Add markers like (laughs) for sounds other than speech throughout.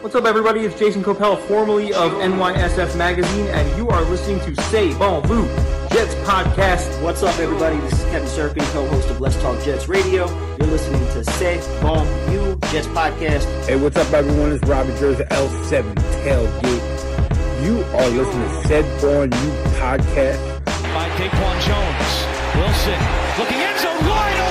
What's up, everybody? It's Jason Copel, formerly of NYSF Magazine, and you are listening to Say Bon Vu Jets Podcast. What's up, everybody? This is Kevin Serkin, co-host of Let's Talk Jets Radio. You're listening to Say Bon Vu Jets Podcast. Hey, what's up, everyone? It's Robert Jersey, L7 Tailgate. You are listening to Said Born You Podcast. By Daquan Jones. Wilson looking end zone wide open.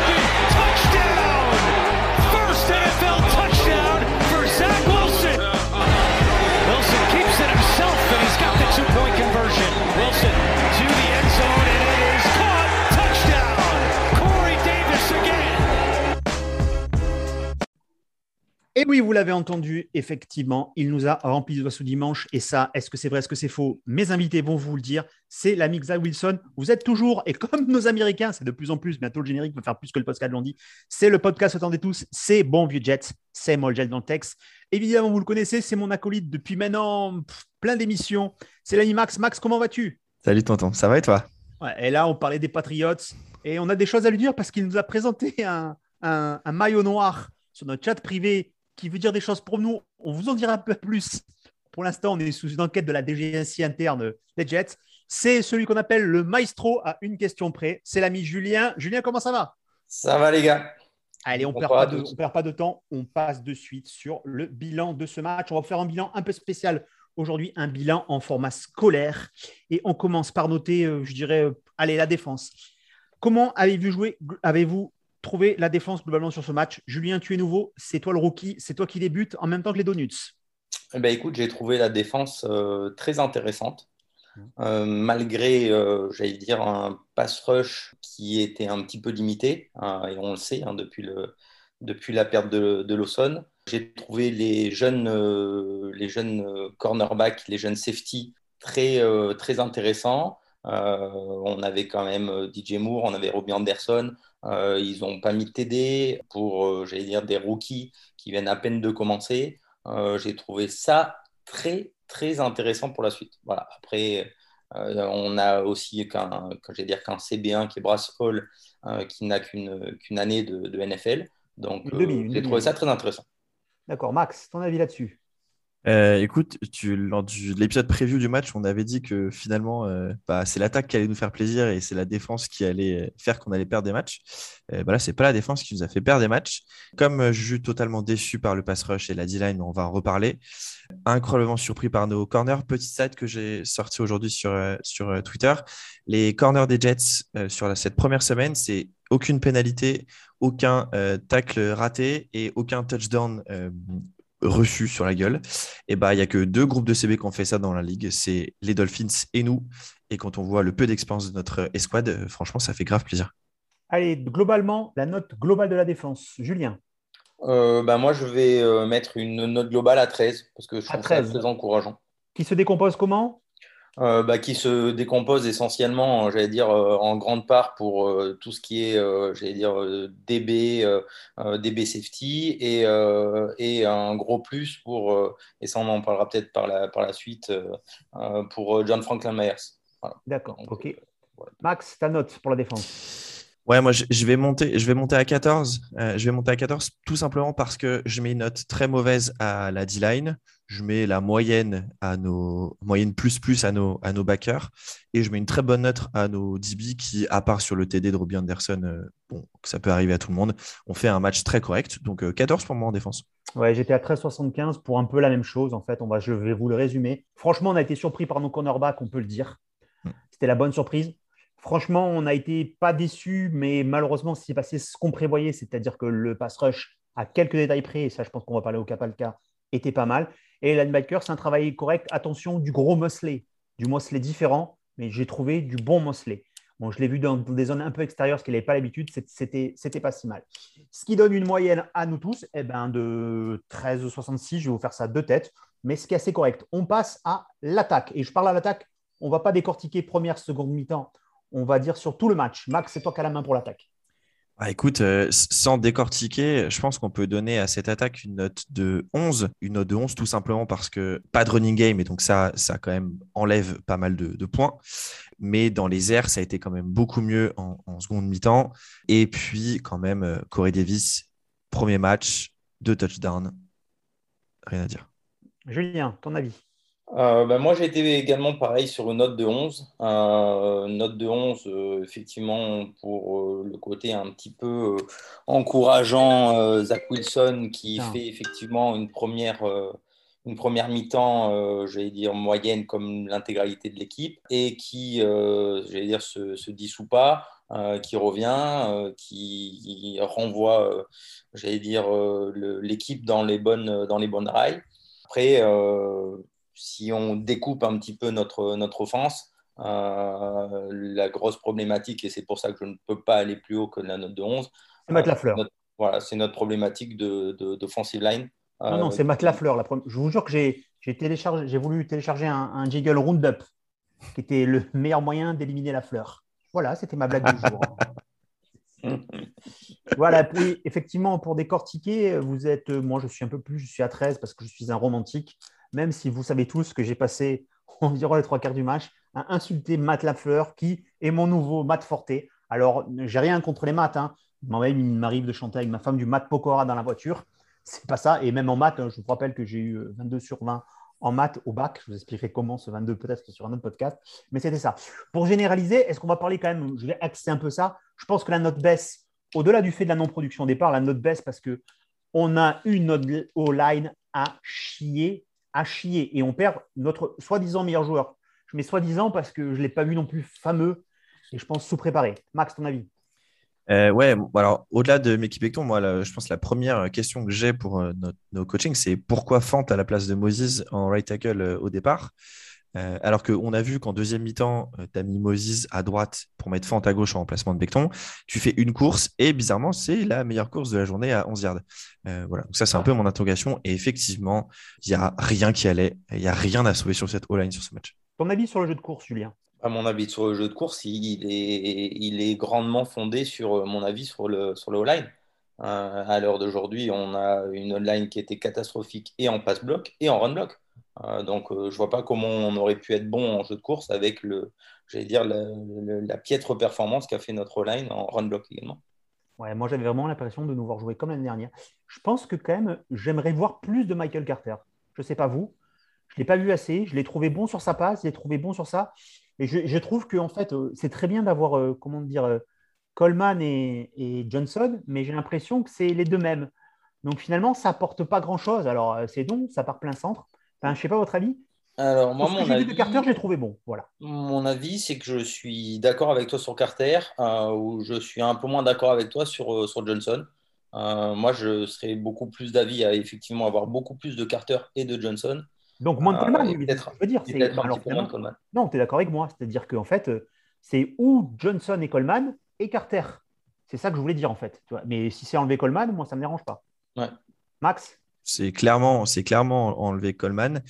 Oui, vous l'avez entendu, effectivement, il nous a rempli de doigts sous dimanche. Et ça, est-ce que c'est vrai, est-ce que c'est faux? Mes invités vont vous le dire. C'est l'ami Zach Wilson. Vous êtes toujours, et comme nos Américains, c'est de plus en plus, bientôt le générique va faire plus que le podcast l'ont dit. C'est le podcast, attendez tous, c'est Bon Vieux Jets, c'est Mol Jet dans le texte. Évidemment, vous le connaissez, c'est mon acolyte depuis maintenant pff, plein d'émissions. C'est l'ami Max. Max, comment vas-tu? Salut tonton, ça va et toi? Ouais, Et là, on parlait des Patriots, et on a des choses à lui dire parce qu'il nous a présenté un, un- un maillot noir sur notre chat privé qui veut dire des choses pour nous. On vous en dira un peu plus. Pour l'instant, on est sous une enquête de la DGNC interne des Jets. C'est celui qu'on appelle le maestro à une question près. C'est l'ami Julien. Julien, comment ça va? Ça va les gars Allez, on ne perd, pas de- on perd pas de temps. On passe de suite sur le bilan de ce match. On va faire un bilan un peu spécial aujourd'hui, un bilan en format scolaire. Et on commence par noter, euh, je dirais, euh, allez, la défense. Comment avez-vous joué Avez-vous trouvé la défense globalement sur ce match Julien, tu es nouveau. C'est toi le rookie. C'est toi qui débute en même temps que les Donuts. Eh ben, écoute, j'ai trouvé la défense euh, très intéressante, Euh, malgré, euh, j'allais dire, un pass rush qui était un petit peu limité, hein, et on le sait, hein, depuis, le, depuis la perte de, de Lawson. J'ai trouvé les jeunes, euh, les jeunes cornerbacks, les jeunes safety très, très intéressants. On avait quand même DJ Moore, on avait Robbie Anderson. Euh, ils n'ont pas mis de TD pour, euh, j'allais dire, des rookies qui viennent à peine de commencer. Euh, j'ai trouvé ça très, très intéressant pour la suite. Voilà. Après, on a aussi qu'un, dire qu'un CB1 qui est Brass Hall, qui n'a qu'une, qu'une année de, de NFL. Donc, j'ai trouvé ça très intéressant. D'accord, Max, ton avis là-dessus? Euh, Écoute, lors de l'épisode preview du match, on avait dit que finalement, euh, bah, c'est l'attaque qui allait nous faire plaisir et c'est la défense qui allait euh, faire qu'on allait perdre des matchs. Euh, bah là, c'est pas la défense qui nous a fait perdre des matchs. Comme je suis totalement déçu par le pass rush et la D-line, on va en reparler. Incroyablement surpris par nos corners. Petit stat que j'ai sorti aujourd'hui sur, Twitter. Les corners des Jets sur cette première semaine, c'est aucune pénalité, aucun tackle raté et aucun touchdown reçu sur la gueule. Et bah, il y a que deux groupes de CB qui ont fait ça dans la ligue, c'est les Dolphins et nous. Et quand on voit le peu d'expérience de notre escouade, euh, franchement, ça fait grave plaisir. Allez, globalement, la note globale de la défense. Julien Euh, bah, moi, je vais euh, mettre une note globale à 13 parce que je À trouve 13. ça très encourageant. qui se décompose comment? Euh, bah, qui se décompose essentiellement, euh, j'allais dire, euh, en grande part pour euh, tout ce qui est, j'allais dire, DB, DB safety et, et un gros plus pour, et ça on en parlera peut-être par la, par la suite, pour John Franklin Myers. Voilà. D'accord, ok. voilà. Max, ta note pour la défense Ouais, moi, je, vais monter, je vais monter à 14. Euh, je vais monter à 14 tout simplement parce que je mets une note très mauvaise à la D-line. Je mets la moyenne à nos moyenne plus plus à nos, à nos backers. Et je mets une très bonne note à nos DB qui, à part sur le TD de Robbie Anderson, euh, bon, ça peut arriver à tout le monde, ont fait un match très correct. Donc euh, 14 pour moi en défense. Ouais, j'étais à 13,75 pour un peu la même chose. En fait, on va, je vais vous le résumer. Franchement, on a été surpris par nos cornerbacks, on peut le dire. Mm. C'était la bonne surprise. Franchement, on n'a été pas déçus, mais malheureusement, c'est passé ce qu'on prévoyait, c'est-à-dire que le pass rush, à quelques détails près, et ça, je pense qu'on va parler au cas par cas, était pas mal. Et linebacker, c'est un travail correct. Attention, du gros Mosley, du Mosley différent, mais j'ai trouvé du bon Mosley. Bon, je l'ai vu dans des zones un peu extérieures, ce qu'il n'avait pas l'habitude, c'était pas si mal. Ce qui donne une moyenne à nous tous eh ben, de 13,66. Je vais vous faire ça deux têtes, mais ce qui est assez correct. On passe à l'attaque. Et je parle à l'attaque, on ne va pas décortiquer première, seconde mi-temps. On va dire sur tout le match. Max, c'est toi qui as la main pour l'attaque. Ah, écoute, euh, sans décortiquer, je pense qu'on peut donner à cette attaque une note de 11. Une note de 11 tout simplement parce que pas de running game et donc ça, ça quand même enlève pas mal de, de points. Mais dans les airs, ça a été quand même beaucoup mieux en, en seconde mi-temps. Et puis quand même, euh, Corey Davis, premier match, deux touchdowns. Rien à dire. Julien, ton avis? Euh, bah, moi, j'ai été également pareil sur une note de 11. Euh, note de 11, euh, effectivement, pour le côté un petit peu encourageant Zach Wilson qui Ah. fait effectivement une première, une première mi-temps, j'allais dire moyenne comme l'intégralité de l'équipe et qui, j'allais dire, se, se dissout pas, qui revient, qui renvoie, j'allais dire, le- l'équipe dans les bonnes, dans les bonnes rails. Après, si on découpe un petit peu notre, notre offense, euh, la grosse problématique, et c'est pour ça que je ne peux pas aller plus haut que la note de 11, C'est Matt Lafleur. notre- voilà, c'est notre problématique de, de- d'offensive line. Non, non, Euh, c'est Matt Lafleur. La Je vous jure que j'ai j'ai téléchargé, j'ai voulu télécharger un, un jingle Roundup, qui était le meilleur moyen d'éliminer la fleur. Voilà, c'était ma blague du jour. (laughs) voilà, puis effectivement, pour décortiquer, vous êtes, euh, moi je suis un peu plus, je suis à 13 parce que je suis un romantique, même si vous savez tous que j'ai passé (laughs) environ les trois quarts du match à insulter Matt Lafleur, qui est mon nouveau Matt Forte. Alors, j'ai rien contre les maths, hein. Moi-même, il m'arrive de chanter avec ma femme du Matt Pokora dans la voiture. C'est pas ça. Et même en maths, hein, je vous rappelle que j'ai eu euh, 22 sur 20 en maths au bac. Je vous expliquerai comment ce 22 peut-être sur un autre podcast. Mais c'était ça. Pour généraliser, est-ce qu'on va parler quand même Je vais axer un peu ça. Je pense que la note baisse, au-delà du fait de la non-production au départ, la note baisse parce que on a une note au line à chier, à chier. Et on perd notre soi-disant meilleur joueur. Je mets soi-disant parce que je ne l'ai pas vu non plus fameux et je pense sous-préparé. Max, ton avis? Euh, ouais, bon, alors au-delà de Mickey Beckton, moi, je pense que la première question que j'ai pour euh, nos coachings, c'est pourquoi Fant à la place de Moses en right tackle euh, au départ? Euh, alors qu'on a vu qu'en deuxième mi-temps, tu as mis Moses à droite pour mettre Fant à gauche en remplacement de Becton. Tu fais une course et bizarrement, c'est la meilleure course de la journée à 11 yards. Euh, voilà, donc ça, c'est un peu mon interrogation. Et effectivement, il n'y a rien qui allait. Il n'y a rien à sauver sur cette O-line sur ce match. Ton avis sur le jeu de course, Julien? À mon avis, sur le jeu de course, il est, il est grandement fondé sur euh, mon avis sur le, sur le O-line. Euh, à l'heure d'aujourd'hui, on a une O-line qui était catastrophique et en pass block et en run block. Euh, donc, euh, je vois pas comment on aurait pu être bon en jeu de course avec le, j'allais dire, la, piètre performance qu'a fait notre O-line en run block également. Ouais, moi, j'avais vraiment l'impression de nous voir jouer comme l'année dernière. Je pense que quand même, j'aimerais voir plus de Michael Carter. Je ne sais pas vous. Je ne l'ai pas vu assez. Je l'ai trouvé bon sur sa passe, je l'ai trouvé bon sur ça. Et je, trouve que en fait, euh, c'est très bien d'avoir, comment dire, Coleman et, Johnson, mais j'ai l'impression que c'est les deux mêmes. Donc finalement, ça apporte pas grand-chose. Alors, c'est donc, ça part plein centre. Enfin, je ne sais pas votre avis. Alors, moi, mon avis, de Carter, j'ai trouvé bon. Voilà. mon avis, c'est que je suis d'accord avec toi sur Carter, euh, ou je suis un peu moins d'accord avec toi sur, euh, sur Johnson. Euh, moi, je serais beaucoup plus d'avis à effectivement avoir beaucoup plus de Carter et de Johnson. Donc, moins de Coleman, oui, peut-être- je veux dire. C'est- alors, finalement, de Coleman. Non, tu es d'accord avec moi. C'est-à-dire qu'en fait, euh, c'est ou Johnson et Coleman et Carter. C'est ça que je voulais dire en fait. tu vois. Mais si c'est enlevé Coleman, moi, ça ne me dérange pas. Ouais. Max? C'est clairement, clairement enlevé Coleman.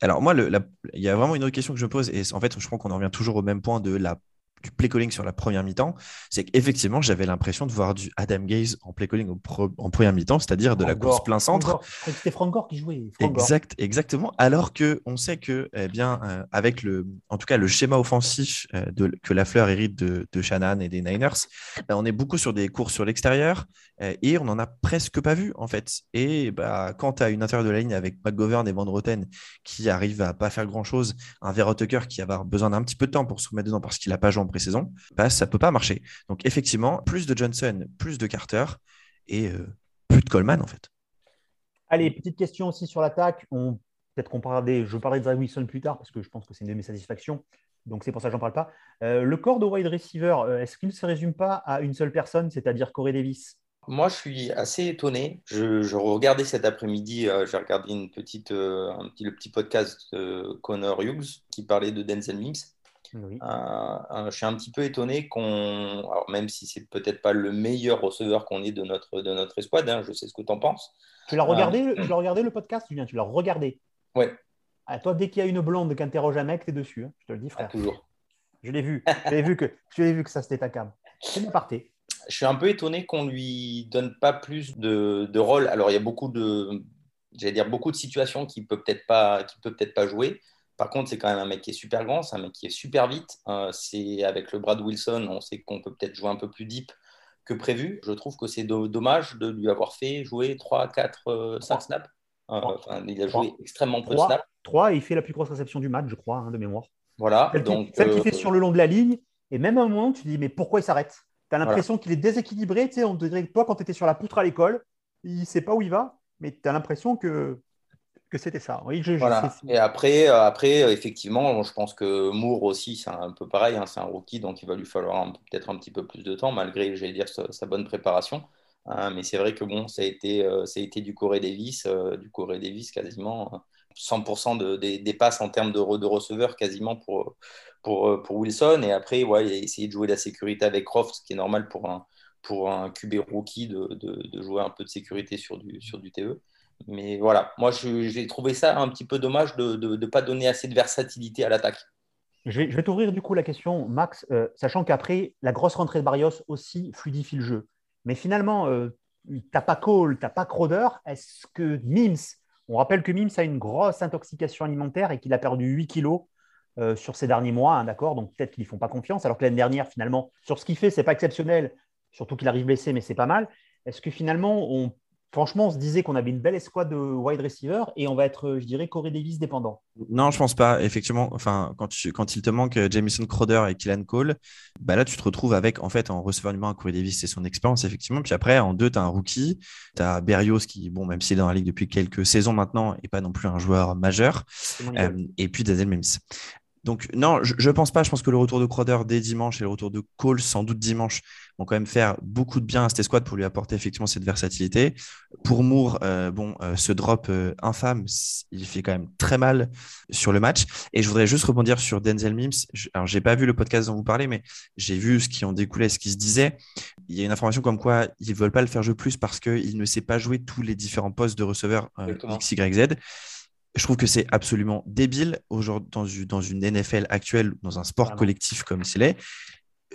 Alors moi, il y a vraiment une autre question que je me pose, et en fait, je crois qu'on en revient toujours au même point de la, du play calling sur la première mi-temps. C'est qu'effectivement, j'avais l'impression de voir du Adam Gaze en play calling en première mi-temps, c'est-à-dire de la course plein centre. C'était Frank Gore qui jouait. Frank Gore. Exact, exactement. Alors que on sait que, eh bien, euh, avec le, en tout cas, le schéma offensif euh, de, que Lafleur hérite de, de Shannon et des Niners, euh, on est beaucoup sur des courses sur l'extérieur euh, et on n'en a presque pas vu en fait. Et bah, quand tu as une intérieur de la ligne avec McGovern et Van Roten qui arrivent à pas faire grand chose, un Vera Tucker qui va avoir besoin d'un petit peu de temps pour se remettre dedans parce qu'il n'a pas joué en pré-saison, bah, ça peut pas marcher. Donc effectivement, plus de Johnson, plus de Carter et euh, plus de Coleman en fait. Allez, petite question aussi sur l'attaque. On... Peut-être qu'on parlera des... Je parlerai de Zach Wilson plus tard parce que je pense que c'est une de mes satisfactions. Donc c'est pour ça que j'en parle pas. Euh, le corps de wide receiver, euh, est-ce qu'il ne se résume pas à une seule personne, c'est-à-dire Corey Davis? Moi, je suis assez étonné. Je, je regardais cet après-midi, euh, j'ai regardé une petite, euh, un petit, le petit podcast de Connor Hughes qui parlait de Denzel Mims. Oui. Euh, euh, je suis un petit peu étonné qu'on, même si c'est peut-être pas le meilleur receveur qu'on ait de notre, de notre escouade, hein, je sais ce que tu en penses. Tu l'as regardé, tu l'as regardé le podcast, Julien? Tu l'as regardé? Ouais, Ah, toi, dès qu'il y a une blonde qui interroge un mec, t'es dessus. hein. Je te le dis, ah, frère. toujours. Je l'ai vu. (laughs) Je l'ai vu que, je l'ai vu que ça c'était ta cam. C'est parté. Je suis un peu étonné qu'on lui donne pas plus de, de rôle. Alors, il y a beaucoup de, j'allais dire, beaucoup de situations qu'il peut peut-être pas, peut peut-être pas jouer. Par contre, c'est quand même un mec qui est super grand, c'est un mec qui est super vite. Euh, c'est avec le Brad Wilson, on sait qu'on peut peut-être jouer un peu plus deep que prévu. Je trouve que c'est do- dommage de lui avoir fait jouer 3, 4, 5 snaps. Euh, enfin, il a joué extrêmement peu de 3, snaps. 3 et il fait la plus grosse réception du match, je crois, hein, de mémoire. Voilà. Celle, qui- Donc, celle qu'il euh, fait sur le long de la ligne, et même à un moment, tu te dis, mais pourquoi il s'arrête? Tu as l'impression qu'il est déséquilibré. Tu sais, on te dirait que toi, quand tu étais sur la poutre à l'école, il ne sait pas où il va, mais tu as l'impression que, que c'était ça. Oui, je, je- Voilà. c'est- Et après, euh, après, euh, effectivement, je pense que Moore aussi, c'est un peu pareil. hein, c'est un rookie, donc il va lui falloir peut-être un petit peu plus de temps, malgré, j'allais dire, sa, sa bonne préparation. Hein, mais c'est vrai que bon, ça a été, euh, ça a été du Corey Davis, euh, du Corey Davis quasiment euh, 100% de- des, des passes en termes de, re- de receveurs quasiment pour, pour, pour Wilson. Et après, ouais, il a essayé de jouer la sécurité avec Croft, ce qui est normal pour un, pour un QB rookie de, de, de jouer un peu de sécurité sur du, sur du TE. Mais voilà, moi j'ai trouvé ça un petit peu dommage de ne pas donner assez de versatilité à l'attaque. Je vais, je vais t'ouvrir du coup la question, Max, euh, sachant qu'après, la grosse rentrée de Barrios aussi fluidifie le jeu. Mais finalement, euh, t'as pas Cole, t'as pas Crowder. Est-ce que Mims, on rappelle que Mims a une grosse intoxication alimentaire et qu'il a perdu 8 kilos euh, sur ces derniers mois, hein, d'accord? Donc peut-être qu'ils ne font pas confiance, alors que l'année dernière, finalement, sur ce qu'il fait, c'est pas exceptionnel, surtout qu'il arrive blessé, mais c'est pas mal. Est-ce que finalement, on, franchement, on se disait qu'on avait une belle escouade de wide receiver et on va être, euh, je dirais, Corey Davis dépendant Non, je pense pas. Effectivement, enfin, quand, tu- quand il te manque euh, Jamison Crowder et Killan Cole, bah là, tu te retrouves avec, en fait, en receveur numéro un, Corey Davis et son expérience, effectivement. Puis après, en deux, tu as un rookie. Tu as Berrios qui, bon, même s'il est dans la ligue depuis quelques saisons maintenant, n'est pas non plus un joueur majeur. Euh, et puis Denzel Mims. Donc, non, je, je pense pas. Je pense que le retour de Crowder dès dimanche et le retour de Cole, sans doute dimanche, vont quand même faire beaucoup de bien à cette escouade pour lui apporter effectivement cette versatilité. Pour Moore, euh, bon, euh, ce drop euh, infâme, il fait quand même très mal sur le match. Et je voudrais juste rebondir sur Denzel Mims. Je, alors, j'ai pas vu le podcast dont vous parlez, mais j'ai vu ce qui en découlait, ce qui se disait. Il y a une information comme quoi ils veulent pas le faire jouer plus parce qu'il ne sait pas jouer tous les différents postes de receveur euh, Je trouve que c'est absolument débile aujourd'hui dans une, dans une NFL actuelle, dans un sport collectif comme c'est l'est.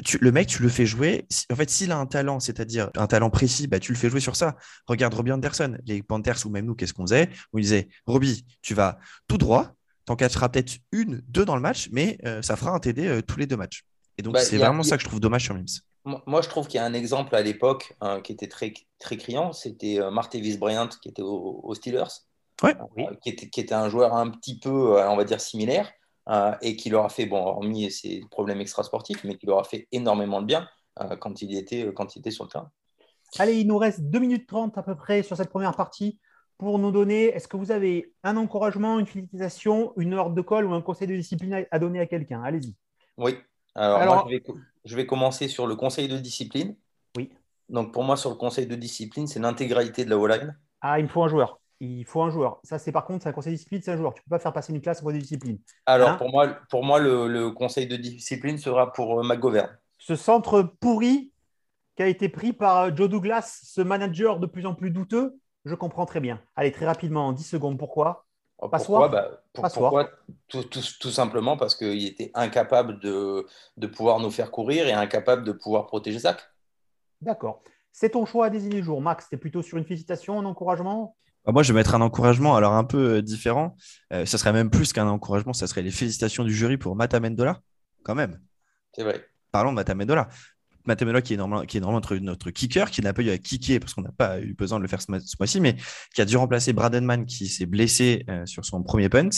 Tu- le mec, tu le fais jouer. En fait, s'il a un talent, c'est-à-dire un talent précis, bah, tu le fais jouer sur ça. Regarde Robbie Anderson, les Panthers ou même nous, qu'est-ce qu'on faisait? On disait Robbie, tu vas tout droit, t'en catcheras peut-être une, deux dans le match, mais euh, ça fera un TD euh, tous les deux matchs. Et donc, Bah, c'est il vraiment il a- ça que je trouve dommage sur Mims. Moi, je trouve qu'il y a un exemple à l'époque hein, qui était très, très criant, c'était euh, Martavis Bryant qui était au- aux Steelers, Ouais. euh, qui, était, qui était un joueur un petit peu, euh, on va dire, similaire, euh, et qui leur a fait, bon, hormis ses problèmes extrasportifs, mais qui leur a fait énormément de bien euh, quand, il était, quand il était sur le terrain. Allez, il nous reste 2 minutes 30 à peu près sur cette première partie pour nous donner, est-ce que vous avez un encouragement, une félicitation, une ordre de colle ou un conseil de discipline à- donner à quelqu'un? Allez-y. Oui. Alors, Alors- moi, je vais, je vais commencer sur le conseil de discipline. Oui. Donc, pour moi, sur le conseil de discipline, c'est l'intégralité de la O-line. Ah, il me faut un joueur. Il faut un joueur. Ça, c'est par contre, c'est un conseil de discipline, c'est un joueur. Tu ne peux pas faire passer une classe au conseil de discipline. Alors, Hein pour moi, pour moi le, le conseil de discipline sera pour euh, McGovern. Ce centre pourri qui a été pris par euh, Joe Douglas, ce manager de plus en plus douteux, je comprends très bien. Allez, très rapidement, en 10 secondes, pourquoi? Passoire Pourquoi, bah, pour- pourquoi? tout, tout- tout simplement parce qu'il était incapable de, de pouvoir nous faire courir et incapable de pouvoir protéger Zach. D'accord. C'est ton choix à désigner le jour. Max, tu es plutôt sur une félicitation, un encouragement? Moi, je vais mettre un encouragement, alors un peu euh, différent. Euh, ça serait même plus qu'un encouragement, ça serait les félicitations du jury pour Matt Amendola, quand même. C'est vrai. Parlons de Matt Amendola. Matt Amendola qui est normalement, qui est normalement notre, notre kicker, qui n'a pas eu à kicker parce qu'on n'a pas eu besoin de le faire ce, mois- ce mois-ci, mais qui a dû remplacer Bradenman qui s'est blessé euh, sur son premier punt.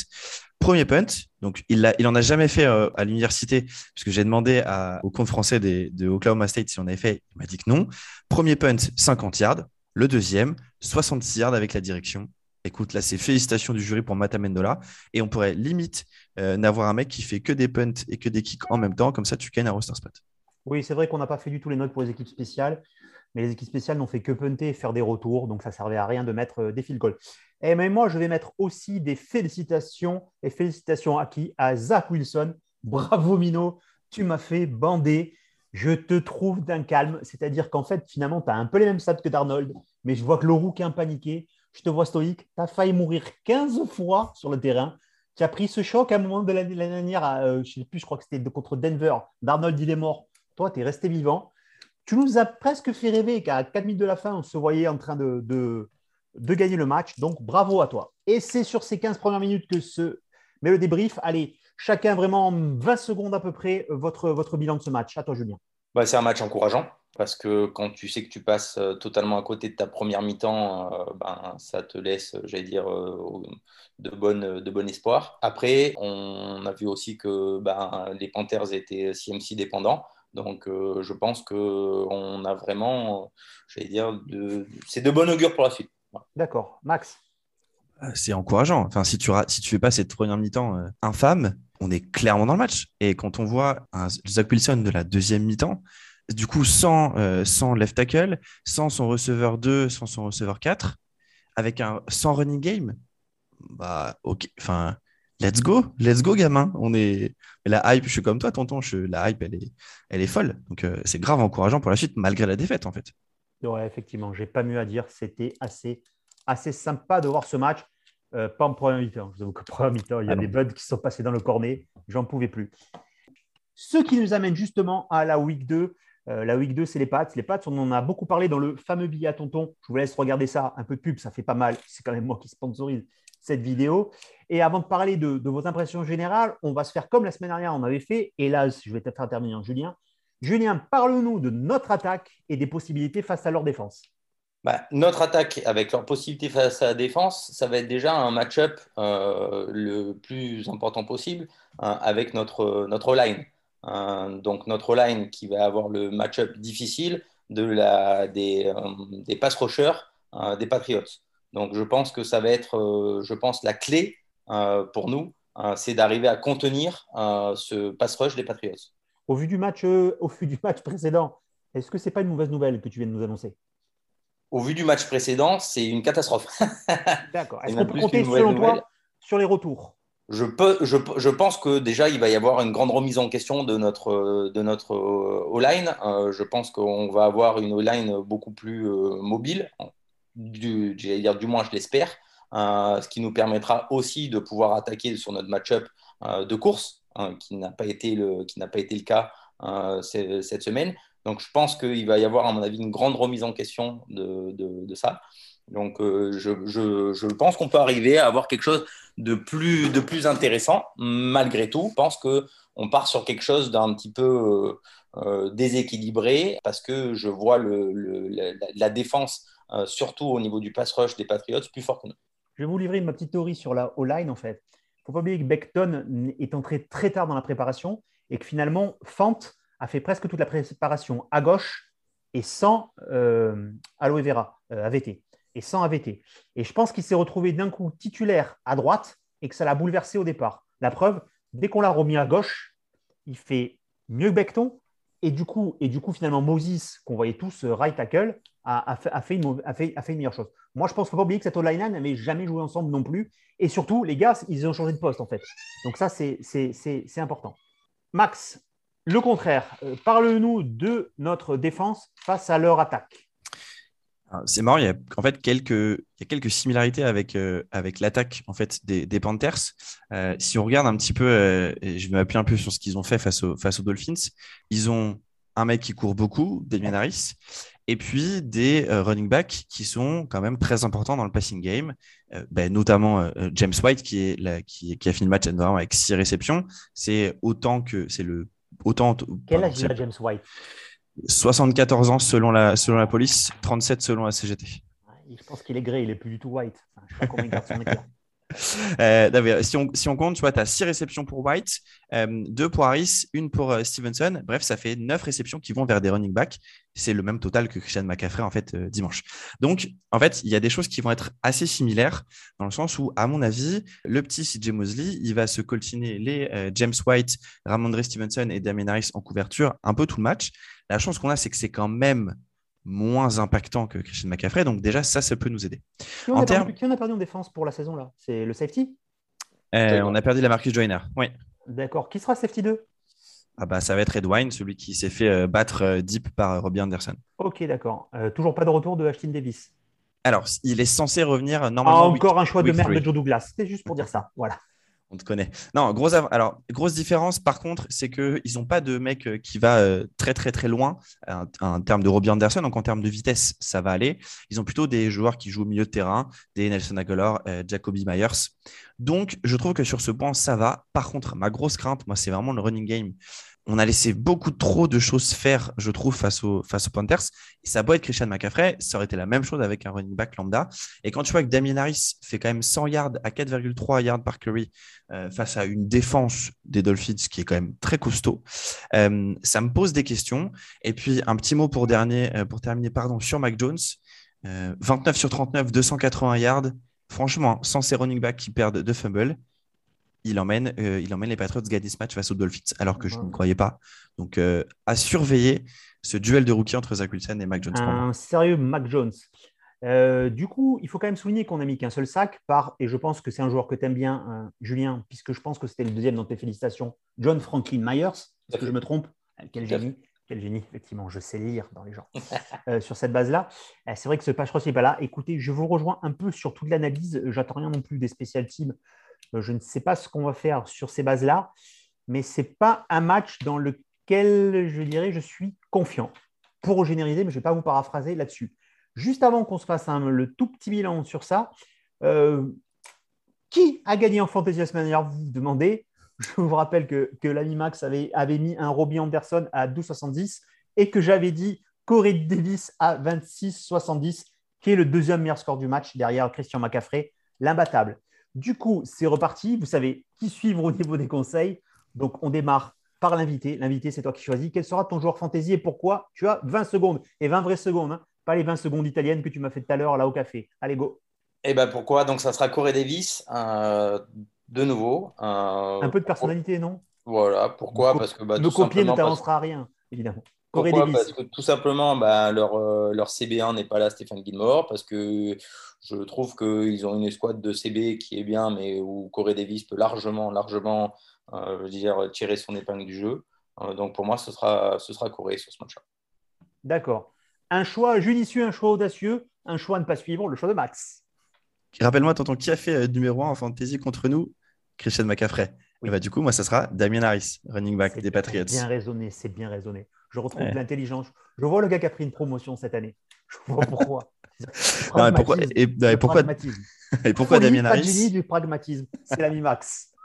Premier punt, donc il, il en a jamais fait euh, à l'université, puisque j'ai demandé à- au compte français des- de Oklahoma State si on avait fait, il m'a dit que non. Premier punt, 50 yards. Le deuxième, 66 yards avec la direction. Écoute, là, c'est félicitations du jury pour Matt Amendola. Et on pourrait limite euh, n'avoir un mec qui fait que des punts et que des kicks en même temps. Comme ça, tu gagnes un roster spot. Oui, c'est vrai qu'on n'a pas fait du tout les notes pour les équipes spéciales, mais les équipes spéciales n'ont fait que punter et faire des retours, donc ça ne servait à rien de mettre euh, des field goals. Et mais moi, je vais mettre aussi des félicitations, et félicitations à qui À Zach Wilson. Bravo Mino, tu m'as fait bander. Je te trouve d'un calme, c'est-à-dire qu'en fait, finalement, tu as un peu les mêmes stats que Darnold, mais je vois que le rook est un paniqué. Je te vois stoïque. Tu as failli mourir 15 fois sur le terrain. Tu as pris ce choc à un moment de l'année dernière, euh, je ne sais plus, je crois que c'était contre Denver. Darnold, il est mort. Toi, tu es resté vivant. Tu nous as presque fait rêver qu'à 4 minutes de la fin, on se voyait en train de, de, de gagner le match. Donc, bravo à toi. Et c'est sur ces 15 premières minutes que se met le débrief. Allez, chacun vraiment en 20 secondes à peu près, votre, votre bilan de ce match. À toi, Julien. Bah, c'est un match encourageant. parce que quand tu sais que tu passes euh, totalement à côté de ta première mi-temps, euh, ben, ça te laisse, j'allais dire, de bon, de bon espoir. Après, on a vu aussi que ben, les Panthers étaient CMC dépendants. Donc, je pense qu'on a vraiment, j'allais dire, de... c'est de bon augure pour la suite. D'accord. Max? C'est encourageant. Enfin, si tu si tu fais pas cette première mi-temps infâme, on est clairement dans le match. Et quand on voit un Zach Wilson de la deuxième mi-temps, du coup, sans, euh, sans left tackle, sans son receveur 2, sans son receveur 4, avec un sans running game, bah, ok, enfin, let's go, let's go, gamin. On est, la hype, je suis comme toi, tonton, je... la hype, elle est, elle est folle. Donc, euh, c'est grave encourageant pour la suite, malgré la défaite, en fait. Ouais, effectivement, j'ai pas mieux à dire. C'était assez, assez sympa de voir ce match. Euh, pas en première mi-temps. Je vous que première mi-temps, il y a ah des buds qui sont passés dans le cornet. J'en pouvais plus. Ce qui nous amène justement à la week 2. Euh, la week 2, c'est les pattes. Les pattes, on en a beaucoup parlé dans le fameux billet à tonton. Je vous laisse regarder ça. Un peu de pub, ça fait pas mal. C'est quand même moi qui sponsorise cette vidéo. Et avant de parler de, vos impressions générales, on va se faire comme la semaine dernière on avait fait. Et là, je vais peut-être intervenir Julien. Julien, parle-nous de notre attaque et des possibilités face à leur défense. Bah, notre attaque avec leur possibilité face à la défense, ça va être déjà un match-up euh, le plus important possible hein, avec notre, notre line. Hein, donc notre line qui va avoir le match-up difficile de la, des, euh, des pass rushers euh, des Patriots. Donc je pense que ça va être, je pense, la clé pour nous, c'est d'arriver à contenir ce pass rush des Patriots. Au vu du match, au vu du match précédent, est-ce que ce n'est pas une mauvaise nouvelle que tu viens de nous annoncer? Au vu du match précédent, c'est une catastrophe. (laughs) D'accord. Est-ce qu'on peut compter, selon toi, sur les retours? Je, peux, je, je, pense que déjà, il va y avoir une grande remise en question de notre, de notre O-line. Euh, je pense qu'on va avoir une O-line beaucoup plus euh, mobile, du, dire, du moins je l'espère, euh, ce qui nous permettra aussi de pouvoir attaquer sur notre match-up de course, hein, qui n'a pas, été le, qui pas été le cas cette semaine. Donc, je pense qu'il va y avoir, à mon avis, une grande remise en question de, ça. Donc, euh, je, pense qu'on peut arriver à avoir quelque chose de plus, intéressant, malgré tout. Je pense qu'on part sur quelque chose d'un petit peu euh, euh, déséquilibré, parce que je vois la, défense, surtout au niveau du pass rush des Patriots, plus fort que nous. Je vais vous livrer ma petite théorie sur la O-line, en fait. Il ne faut pas oublier que Beckton est entré très tard dans la préparation et que finalement, Fant a fait presque toute la préparation à gauche et sans euh, aloe vera, euh, AVT, et sans AVT. Et je pense qu'il s'est retrouvé d'un coup titulaire à droite et que ça l'a bouleversé au départ. La preuve, dès qu'on l'a remis à gauche, il fait mieux que Becton. Et du coup, et du coup finalement, Moses, qu'on voyait tous euh, right tackle, a, fait, une, meilleure chose. Moi, je pense qu'il ne faut pas oublier que cette O-line n'avait jamais joué ensemble non plus. Et surtout, les gars, ils ont changé de poste en fait. Donc ça, c'est important. Max, le contraire, euh, parle-nous de notre défense face à leur attaque. Ah, c'est marrant, il y a en fait quelques, il y a quelques similarités avec, euh, l'attaque en fait, des, Panthers. Euh, si on regarde un petit peu, je vais m'appuyer un peu sur ce qu'ils ont fait face, aux Dolphins, ils ont un mec qui court beaucoup, Damien Harris, et puis des running backs qui sont quand même très importants dans le passing game, ben, notamment James White qui, qui, a fini le match avec six réceptions. C'est autant que c'est le autant. Quel âge a James White? 74 ans selon la, selon la police, 37 selon la CGT. Je pense qu'il est gré, il est plus du tout white. je sais pas combien il garde son (laughs) euh, si, on, compte, tu vois, tu as 6 réceptions pour White, euh, 2 pour Harris, 1 pour euh, Stevenson. Bref, ça fait 9 réceptions qui vont vers des running backs. C'est le même total que Christian McCaffrey en fait euh, dimanche. Donc, en fait, il y a des choses qui vont être assez similaires dans le sens où, à mon avis, le petit CJ Mosley, il va se coltiner les James White, Ramondre Stevenson et Damien Harris en couverture un peu tout le match. La chance qu'on a, c'est que c'est quand même moins impactant que Christian McCaffrey. Donc déjà, ça, ça peut nous aider. Qui on, a, perdu, qui on a perdu en défense pour la saison là? C'est le safety? Euh, On a perdu la Marcus Joyner, oui. D'accord. Qui sera safety 2 ah bah, ça va être Edwine, celui qui s'est fait euh, battre euh, deep par Robbie Anderson. Ok, d'accord. toujours pas de retour de Ashton Davis. Alors, il est censé revenir normalement. Ah, encore un choix de merde de Joe Douglas. C'est juste pour dire ça. Voilà on te connaît. Non, grosse, alors, grosse différence, par contre, c'est qu'ils n'ont pas de mec euh, qui va euh, très, très, très loin en, termes de Robbie Anderson. Donc, en termes de vitesse, ça va aller. Ils ont plutôt des joueurs qui jouent au milieu de terrain, des Nelson Aguilar, euh, Jacoby Myers. Donc, je trouve que sur ce point, ça va. Par contre, ma grosse crainte, moi, c'est vraiment le running game on a laissé beaucoup trop de choses faire, je trouve, face, aux, Panthers. Et ça doit être Christian McCaffrey, ça aurait été la même chose avec un running back lambda. Et quand tu vois que Damien Harris fait quand même 100 yards à 4,3 yards par curry euh, face à une défense des Dolphins qui est quand même très costaud, euh, ça me pose des questions. Et puis, un petit mot pour, euh, terminer pardon, sur Mac Jones. 29 sur 39, 280 yards. Franchement, sans ces running backs qui perdent de fumble, il emmène, euh, il emmène les Patriots gagner ce match face aux Dolphins, alors que je ne croyais pas. Donc, euh, à surveiller ce duel de rookie entre Zach Wilson et Mac Jones. Un sérieux Mac Jones. Euh, du coup, il faut quand même souligner qu'on a mis qu'un seul sac par, et je pense que c'est un joueur que tu aimes bien, Julien, puisque je pense que c'était le deuxième dans tes félicitations, John Franklin Myers. Est-ce que je me trompe Quel génie quel génie, effectivement, je sais lire dans les gens. sur cette base-là, c'est vrai que ce patch n'est pas là. Écoutez, je vous rejoins un peu sur toute l'analyse. J'attends rien non plus des spécial teams je ne sais pas ce qu'on va faire sur ces bases-là, mais ce n'est pas un match dans lequel, je dirais, je suis confiant. Pour généraliser, mais je ne vais pas vous paraphraser là-dessus. Juste avant qu'on se fasse le tout petit bilan sur ça, euh, qui a gagné en Fantasy la semaine Vous vous demandez. Je vous rappelle que, que l'ami Max avait, avait mis un Robbie Anderson à 12,70 et que j'avais dit Corey Davis à 26,70, qui est le deuxième meilleur score du match derrière Christian McCaffrey, l'imbattable. Du coup, c'est reparti. Vous savez qui suivre au niveau des conseils. Donc, on démarre par l'invité. L'invité, c'est toi qui choisis. Quel sera ton joueur fantasy et pourquoi Tu as 20 secondes et 20 vraies secondes, hein. pas les 20 secondes italiennes que tu m'as fait tout à l'heure là au café. Allez, go. Et eh ben pourquoi? Donc, ça sera Corey Davis, euh, de nouveau. Euh, un peu de personnalité, non? Voilà, pourquoi? Parce que bah, copier ne t'avancera à rien, évidemment. Pourquoi Parce que tout simplement, bah, leur, euh, leur CB1 n'est pas là, Stéphane Gilmore, parce que je trouve qu'ils ont une escouade de CB qui est bien, mais où Corey Davis peut largement, largement euh, dire, tirer son épingle du jeu. Euh, donc pour moi, ce sera, ce sera Corey sur ce match-là. D'accord. Un choix judicieux, un choix audacieux, un choix à ne pas suivre, le choix de Max. Rappelle-moi, tonton, qui a fait euh, numéro 1 en fantasy contre nous? Christian McCaffrey. Et bah, du coup, moi, ça sera Damien Harris, running back des Patriots. C'est bien raisonné, c'est bien raisonné. Je retrouve de l'intelligence. Je vois le gars qui a pris une promotion cette année. Je vois pourquoi. (laughs) (laughs) et pourquoi, et, pourquoi, et pourquoi Damien Harris du pragmatisme, c'est l'ami Max. (laughs)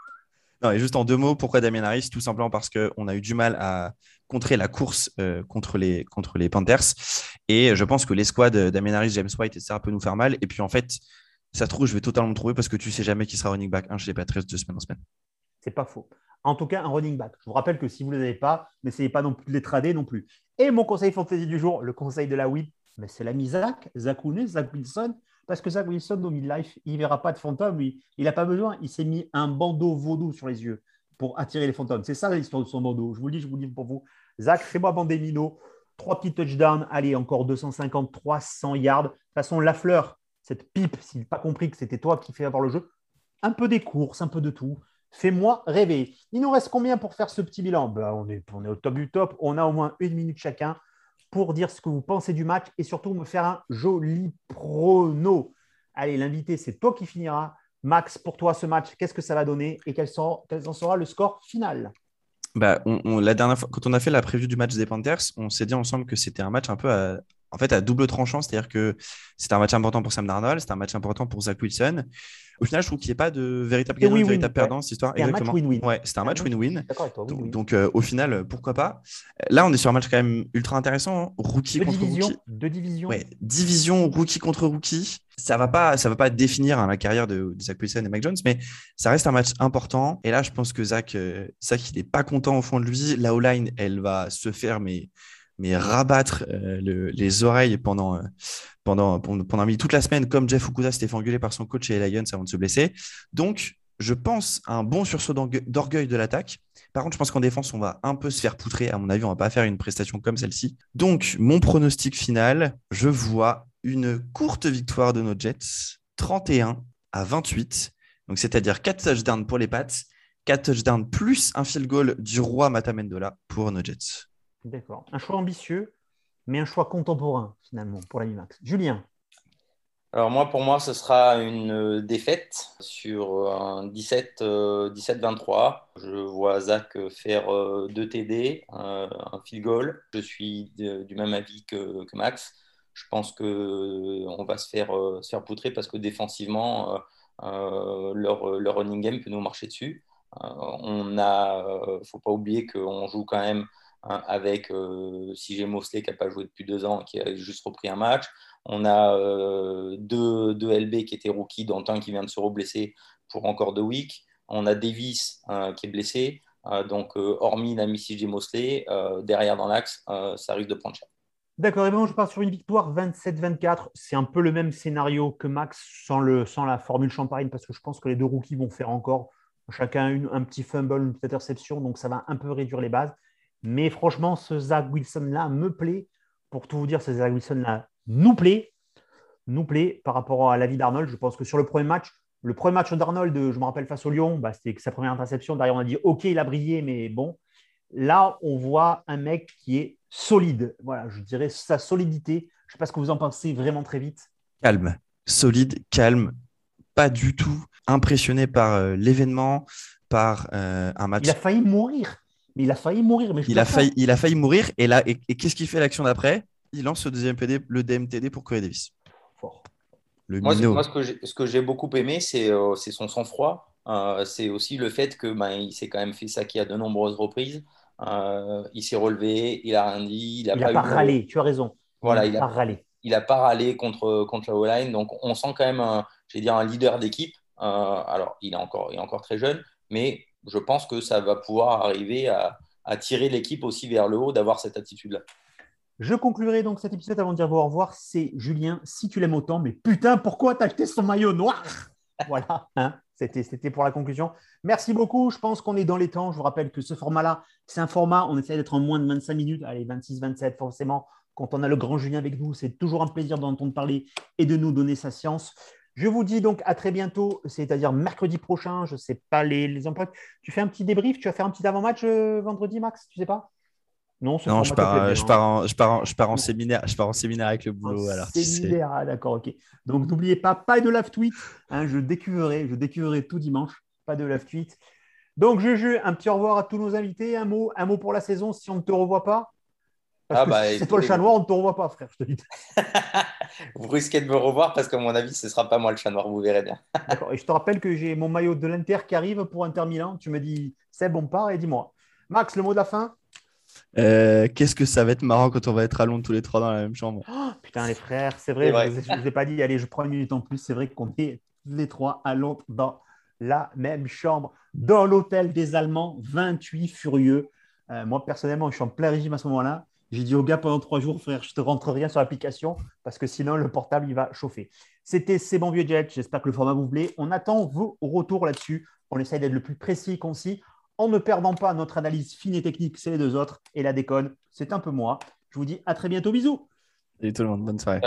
Non, et juste en deux mots, pourquoi Damien Harris? Tout simplement parce qu'on a eu du mal à contrer la course euh, contre, les, contre les Panthers. Et je pense que l'escouade Damien Harris, James White, ça peut nous faire mal. Et puis en fait, ça trouve, je vais totalement me trouver parce que tu sais jamais qui sera running back 1 chez les Patriots de semaine en semaine. C'est pas faux. En tout cas, un running back. Je vous rappelle que si vous ne les avez pas, n'essayez pas non plus de les trader non plus. Et mon conseil fantasy du jour, le conseil de la WIP, mais c'est l'ami Zach, Zach Zach Wilson, parce que Zach Wilson, dans Midlife, il ne verra pas de fantômes. Il n'a pas besoin, il s'est mis un bandeau vaudou sur les yeux pour attirer les fantômes. C'est ça l'histoire de son bandeau. Je vous le dis, je vous le dis pour vous. Zach, fais-moi bander Mino. Trois petits touchdowns, allez, encore 250, 300 yards. De toute façon, la fleur, cette pipe, s'il n'a pas compris que c'était toi qui fais avoir le jeu, un peu des courses, un peu de tout. Fais-moi rêver. Il nous reste combien pour faire ce petit bilan? Ben, on, est, on est au top du top. On a au moins une minute chacun pour dire ce que vous pensez du match et surtout me faire un joli prono. Allez, l'invité, c'est toi qui finiras. Max, pour toi, ce match, qu'est-ce que ça va donner et quel, en sera le score final? Bah, la dernière fois, quand on a fait la prévue du match des Panthers, on s'est dit ensemble que c'était un match un peu à, en fait, à double tranchant, c'est-à-dire que c'était un match important pour Sam Darnold, c'était un match important pour Zach Wilson. Au final, je trouve qu'il n'y a pas de véritable gagnant, de véritable perdant cette histoire. Exactement. Un match win-win. Ouais, c'était un match win-win. Donc, euh, au final, pourquoi pas? Là, on est sur un match quand même ultra intéressant. Hein. Rookie contre rookie. Deux divisions. Ouais, division rookie contre rookie. Ça va pas, ça va pas définir hein, la carrière de, Zach Wilson et Mac Jones, mais ça reste un match important. Et là, je pense que Zach, euh, Zach, il n'est pas content au fond de lui. La O-line, elle va se faire, mais mais rabattre euh, les oreilles pendant, euh, pendant, pendant, toute la semaine, comme Jeff Okuda s'était fait engueuler par son coach et Lions avant de se blesser. Donc, je pense à un bon sursaut d'orgueil de l'attaque. Par contre, je pense qu'en défense, on va un peu se faire poutrer. À mon avis, on va pas faire une prestation comme celle-ci. Donc, mon pronostic final, je vois une courte victoire de nos Jets, 31 à 28. Donc, c'est-à-dire 4 touchdowns pour les Pats, 4 touchdowns plus un field goal du roi Matamendola pour nos Jets. D'accord. Un choix ambitieux, mais un choix contemporain, finalement, pour la Max. Julien alors moi, pour moi, ce sera une défaite sur un 17-23. Je vois Zach faire deux TD, un field goal. Je suis du même avis que, Max. Je pense qu'on va se faire, se faire poutrer parce que défensivement, leur, leur running game peut nous marcher dessus. on a, faut pas oublier qu'on joue quand même hein, avec CJ Mosley qui n'a pas joué depuis deux ans et qui a juste repris un match. On a deux, deux, LB qui étaient rookies, dont un qui vient de se reblesser pour encore deux weeks. On a Davis qui est blessé. donc, hormis l'ami CJ Mosley, derrière dans l'axe, ça risque de prendre cher. D'accord, et bon, je pars sur une victoire 27-24. C'est un peu le même scénario que Max sans, le, sans la formule champagne, parce que je pense que les deux rookies vont faire encore chacun une, un petit fumble, une petite interception, donc ça va un peu réduire les bases. Mais franchement, ce Zach Wilson-là me plaît. Pour tout vous dire, ce Zach Wilson-là nous plaît. Nous plaît par rapport à la vie d'Arnold. Je pense que sur le premier match, le premier match d'Arnold, je me rappelle face au Lyon, bah, c'était sa première interception. Derrière, on a dit OK, il a brillé, mais bon. Là, on voit un mec qui est solide. Voilà, je dirais sa solidité. Je ne sais pas ce que vous en pensez vraiment très vite. Calme, solide, calme, pas du tout impressionné par euh, l'événement, par euh, un match. Il a failli mourir. Mais il a failli mourir. Mais il, a failli, il a failli mourir. Et là, et, qu'est-ce qu'il fait l'action d'après? Il lance le deuxième PD, le DMTD pour Corey Davis. Fort. Le moi, moi, ce que j'ai beaucoup aimé, c'est euh, son sang-froid. c'est aussi le fait que ben, il s'est quand même fait saquer à de nombreuses reprises. Euh, il s'est relevé, il a rien dit. Il n'a pas, râlé, tu as raison. Voilà, il n'a pas râlé. Il n'a pas râlé contre, contre la O-line. Donc, on sent quand même, un, dire, un leader d'équipe. Euh, alors, il est, encore, il est encore très jeune, mais je pense que ça va pouvoir arriver à, tirer l'équipe aussi vers le haut, d'avoir cette attitude-là. Je conclurai donc cet épisode avant de dire au revoir. C'est Julien, si tu l'aimes autant, mais putain, pourquoi t'as acheté son maillot noir? (laughs) Voilà, hein c'était pour la conclusion. Merci beaucoup. Je pense qu'on est dans les temps. Je vous rappelle que ce format-là, c'est un format, on essaie d'être en moins de 25 minutes. Allez, 26, 27, forcément. Quand on a le grand Julien avec nous, c'est toujours un plaisir d'entendre parler et de nous donner sa science. Je vous dis donc à très bientôt, c'est-à-dire mercredi prochain. Je ne sais pas les, les emplois. Tu fais un petit débrief Tu vas faire un petit avant-match euh, vendredi, Max Tu sais pas? Non, je pars, je, pars en, je, pars je pars en séminaire, je pars en séminaire avec le boulot. Alors, séminaire, ah, d'accord, ok. Donc n'oubliez pas, pas de live tweet. Hein, je décuverai, je décuverai tout dimanche. Pas de live tweet. Donc je joue un petit au revoir à tous nos invités. Un mot, un mot pour la saison si on ne te revoit pas. Parce ah bah, c'est toi le chat noir, on ne te revoit pas, frère. Je te dis. (laughs) vous risquez de me revoir parce qu'à mon avis, ce ne sera pas moi le chat noir, vous verrez bien. (laughs) D'accord. Et je te rappelle que j'ai mon maillot de l'Inter qui arrive pour Inter Milan. Tu me dis, c'est bon, part et dis-moi. Max, le mot de la fin? Euh, qu'est-ce que ça va être marrant quand on va être à Londres tous les trois dans la même chambre. Oh, putain, les frères, c'est vrai, je ne vous ai pas dit, allez, je prends une minute en plus. C'est vrai qu'on est tous les trois à Londres dans la même chambre, dans l'hôtel des Allemands, 28 furieux. Euh, moi, personnellement, je suis en plein régime à ce moment-là. J'ai dit au gars pendant trois jours, frère, je te rentre rien sur l'application parce que sinon le portable il va chauffer. C'était C'est bon vieux jet. J'espère que le format vous plaît. On attend vos retours là-dessus. On essaye d'être le plus précis et concis en ne perdant pas notre analyse fine et technique, c'est les deux autres. Et la déconne, c'est un peu moi. Je vous dis à très bientôt. Bisous. Salut tout le monde. Bonne soirée.